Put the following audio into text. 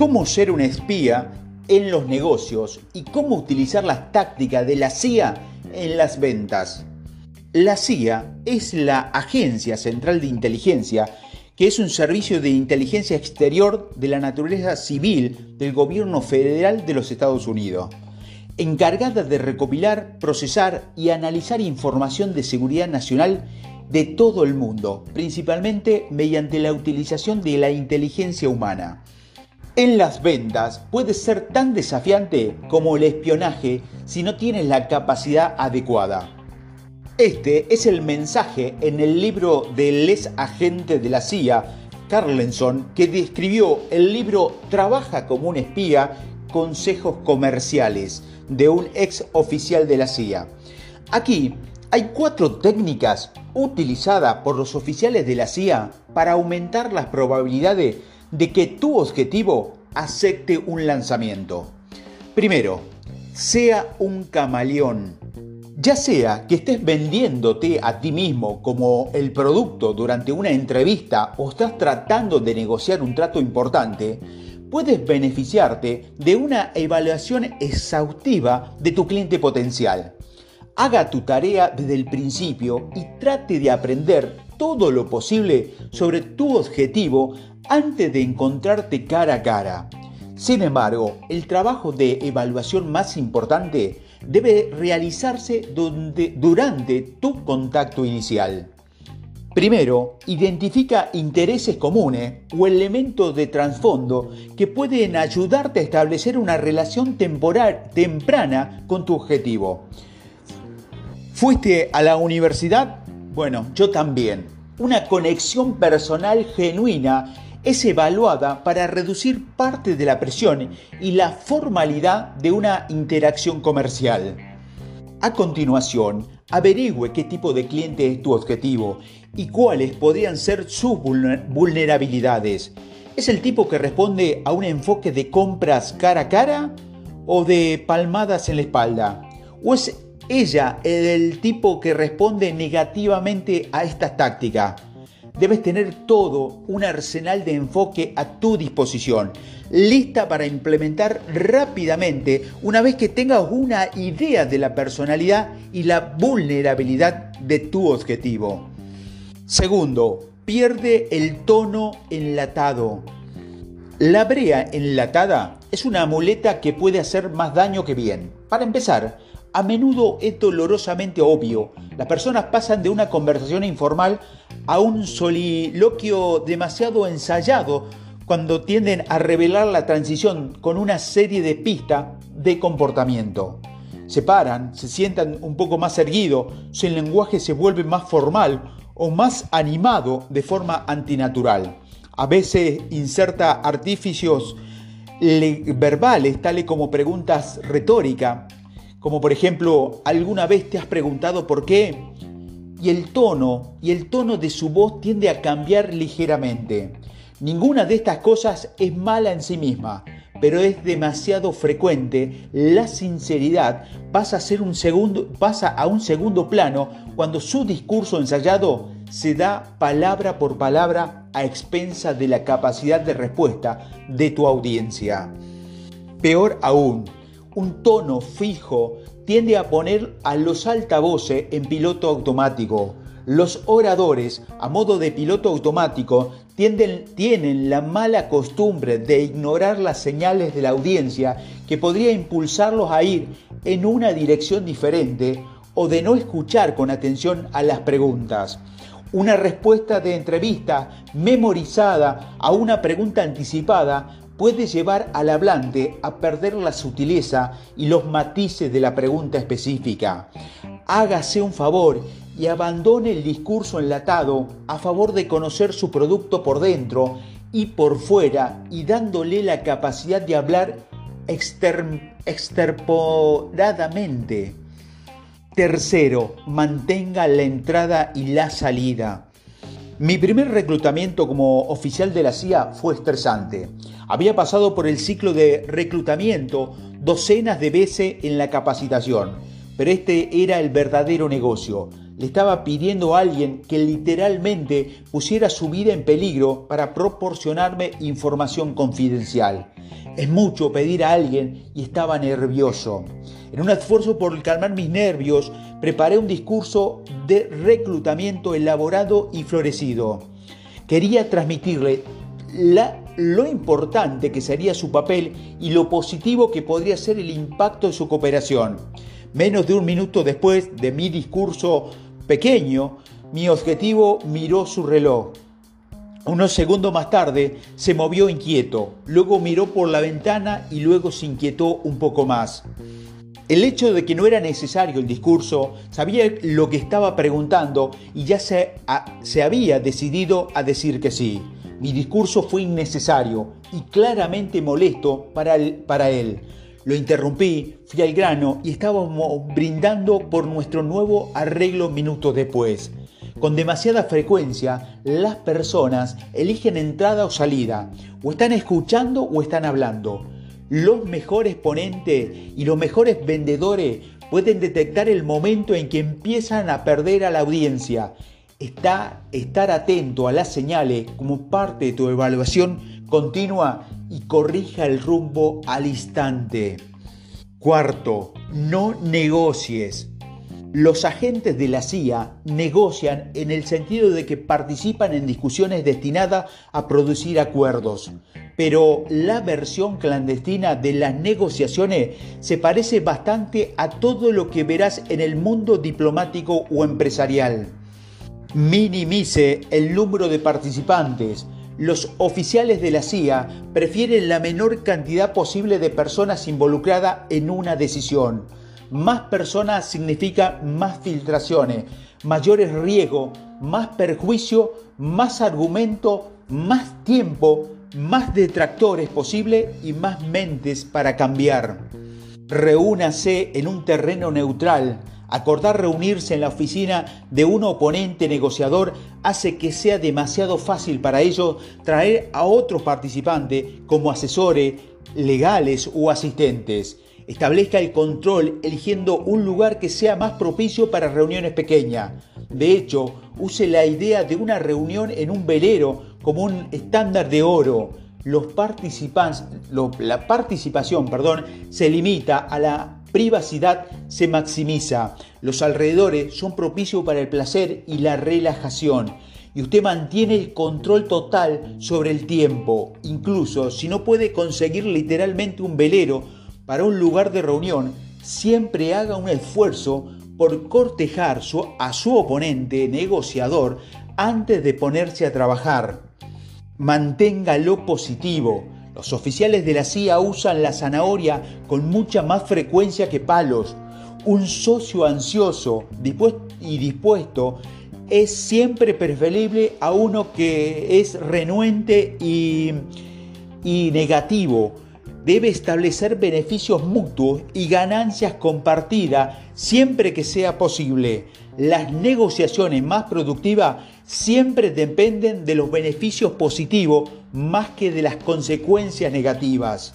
cómo ser un espía en los negocios y cómo utilizar las tácticas de la CIA en las ventas. La CIA es la Agencia Central de Inteligencia, que es un servicio de inteligencia exterior de la naturaleza civil del gobierno federal de los Estados Unidos, encargada de recopilar, procesar y analizar información de seguridad nacional de todo el mundo, principalmente mediante la utilización de la inteligencia humana. En las ventas puede ser tan desafiante como el espionaje si no tienes la capacidad adecuada. Este es el mensaje en el libro del ex agente de la CIA, Carlenson, que describió el libro Trabaja como un espía, consejos comerciales, de un ex oficial de la CIA. Aquí hay cuatro técnicas utilizadas por los oficiales de la CIA para aumentar las probabilidades de que tu objetivo acepte un lanzamiento. Primero, sea un camaleón. Ya sea que estés vendiéndote a ti mismo como el producto durante una entrevista o estás tratando de negociar un trato importante, puedes beneficiarte de una evaluación exhaustiva de tu cliente potencial. Haga tu tarea desde el principio y trate de aprender todo lo posible sobre tu objetivo antes de encontrarte cara a cara. Sin embargo, el trabajo de evaluación más importante debe realizarse durante tu contacto inicial. Primero, identifica intereses comunes o elementos de trasfondo que pueden ayudarte a establecer una relación temporal, temprana con tu objetivo. ¿Fuiste a la universidad? Bueno, yo también. Una conexión personal genuina es evaluada para reducir parte de la presión y la formalidad de una interacción comercial. A continuación, averigüe qué tipo de cliente es tu objetivo y cuáles podrían ser sus vulnerabilidades. ¿Es el tipo que responde a un enfoque de compras cara a cara o de palmadas en la espalda? ¿O es ella el tipo que responde negativamente a esta táctica? debes tener todo un arsenal de enfoque a tu disposición, lista para implementar rápidamente una vez que tengas una idea de la personalidad y la vulnerabilidad de tu objetivo. Segundo, pierde el tono enlatado. La brea enlatada es una muleta que puede hacer más daño que bien. Para empezar, a menudo es dolorosamente obvio. Las personas pasan de una conversación informal a un soliloquio demasiado ensayado cuando tienden a revelar la transición con una serie de pistas de comportamiento. Se paran, se sientan un poco más erguidos, su lenguaje se vuelve más formal o más animado de forma antinatural. A veces inserta artificios verbales, tales como preguntas retóricas, como por ejemplo, ¿alguna vez te has preguntado por qué? Y el tono y el tono de su voz tiende a cambiar ligeramente. Ninguna de estas cosas es mala en sí misma, pero es demasiado frecuente. La sinceridad pasa a, ser un segundo, pasa a un segundo plano cuando su discurso ensayado se da palabra por palabra a expensa de la capacidad de respuesta de tu audiencia. Peor aún, un tono fijo tiende a poner a los altavoces en piloto automático. Los oradores, a modo de piloto automático, tienen la mala costumbre de ignorar las señales de la audiencia que podría impulsarlos a ir en una dirección diferente o de no escuchar con atención a las preguntas. Una respuesta de entrevista memorizada a una pregunta anticipada puede llevar al hablante a perder la sutileza y los matices de la pregunta específica. Hágase un favor y abandone el discurso enlatado a favor de conocer su producto por dentro y por fuera y dándole la capacidad de hablar exterporadamente. Tercero, mantenga la entrada y la salida. Mi primer reclutamiento como oficial de la CIA fue estresante. Había pasado por el ciclo de reclutamiento docenas de veces en la capacitación, pero este era el verdadero negocio. Le estaba pidiendo a alguien que literalmente pusiera su vida en peligro para proporcionarme información confidencial. Es mucho pedir a alguien y estaba nervioso. En un esfuerzo por calmar mis nervios, preparé un discurso de reclutamiento elaborado y florecido. Quería transmitirle lo importante que sería su papel y lo positivo que podría ser el impacto de su cooperación. Menos de un minuto después de mi discurso pequeño, mi objetivo miró su reloj. Unos segundos más tarde se movió inquieto, luego miró por la ventana y luego se inquietó un poco más. El hecho de que no era necesario el discurso, sabía lo que estaba preguntando y ya se, había decidido a decir que sí. Mi discurso fue innecesario y claramente molesto para él. Lo interrumpí, fui al grano y estábamos brindando por nuestro nuevo arreglo minutos después. Con demasiada frecuencia, las personas eligen entrada o salida, o están escuchando o están hablando. Los mejores ponentes y los mejores vendedores pueden detectar el momento en que empiezan a perder a la audiencia está estar atento a las señales como parte de tu evaluación continua y corrija el rumbo al instante. Cuarto, no negocies. Los agentes de la CIA negocian en el sentido de que participan en discusiones destinadas a producir acuerdos, pero la versión clandestina de las negociaciones se parece bastante a todo lo que verás en el mundo diplomático o empresarial minimice el número de participantes. Los oficiales de la CIA prefieren la menor cantidad posible de personas involucradas en una decisión. Más personas significa más filtraciones, mayores riesgos, más perjuicio, más argumento, más tiempo, más detractores posible y más mentes para cambiar. Reúnase en un terreno neutral Acordar reunirse en la oficina de un oponente negociador hace que sea demasiado fácil para ellos traer a otros participantes como asesores, legales o asistentes. Establezca el control eligiendo un lugar que sea más propicio para reuniones pequeñas. De hecho, use la idea de una reunión en un velero como un estándar de oro. Los participantes, la participación perdón, se limita a la privacidad se maximiza, los alrededores son propicios para el placer y la relajación y usted mantiene el control total sobre el tiempo, incluso si no puede conseguir literalmente un velero para un lugar de reunión, siempre haga un esfuerzo por cortejar a su oponente negociador antes de ponerse a trabajar. Manténgalo positivo, los oficiales de la CIA usan la zanahoria con mucha más frecuencia que palos. Un socio ansioso y dispuesto es siempre preferible a uno que es renuente y, y negativo. Debe establecer beneficios mutuos y ganancias compartidas siempre que sea posible. Las negociaciones más productivas siempre dependen de los beneficios positivos más que de las consecuencias negativas.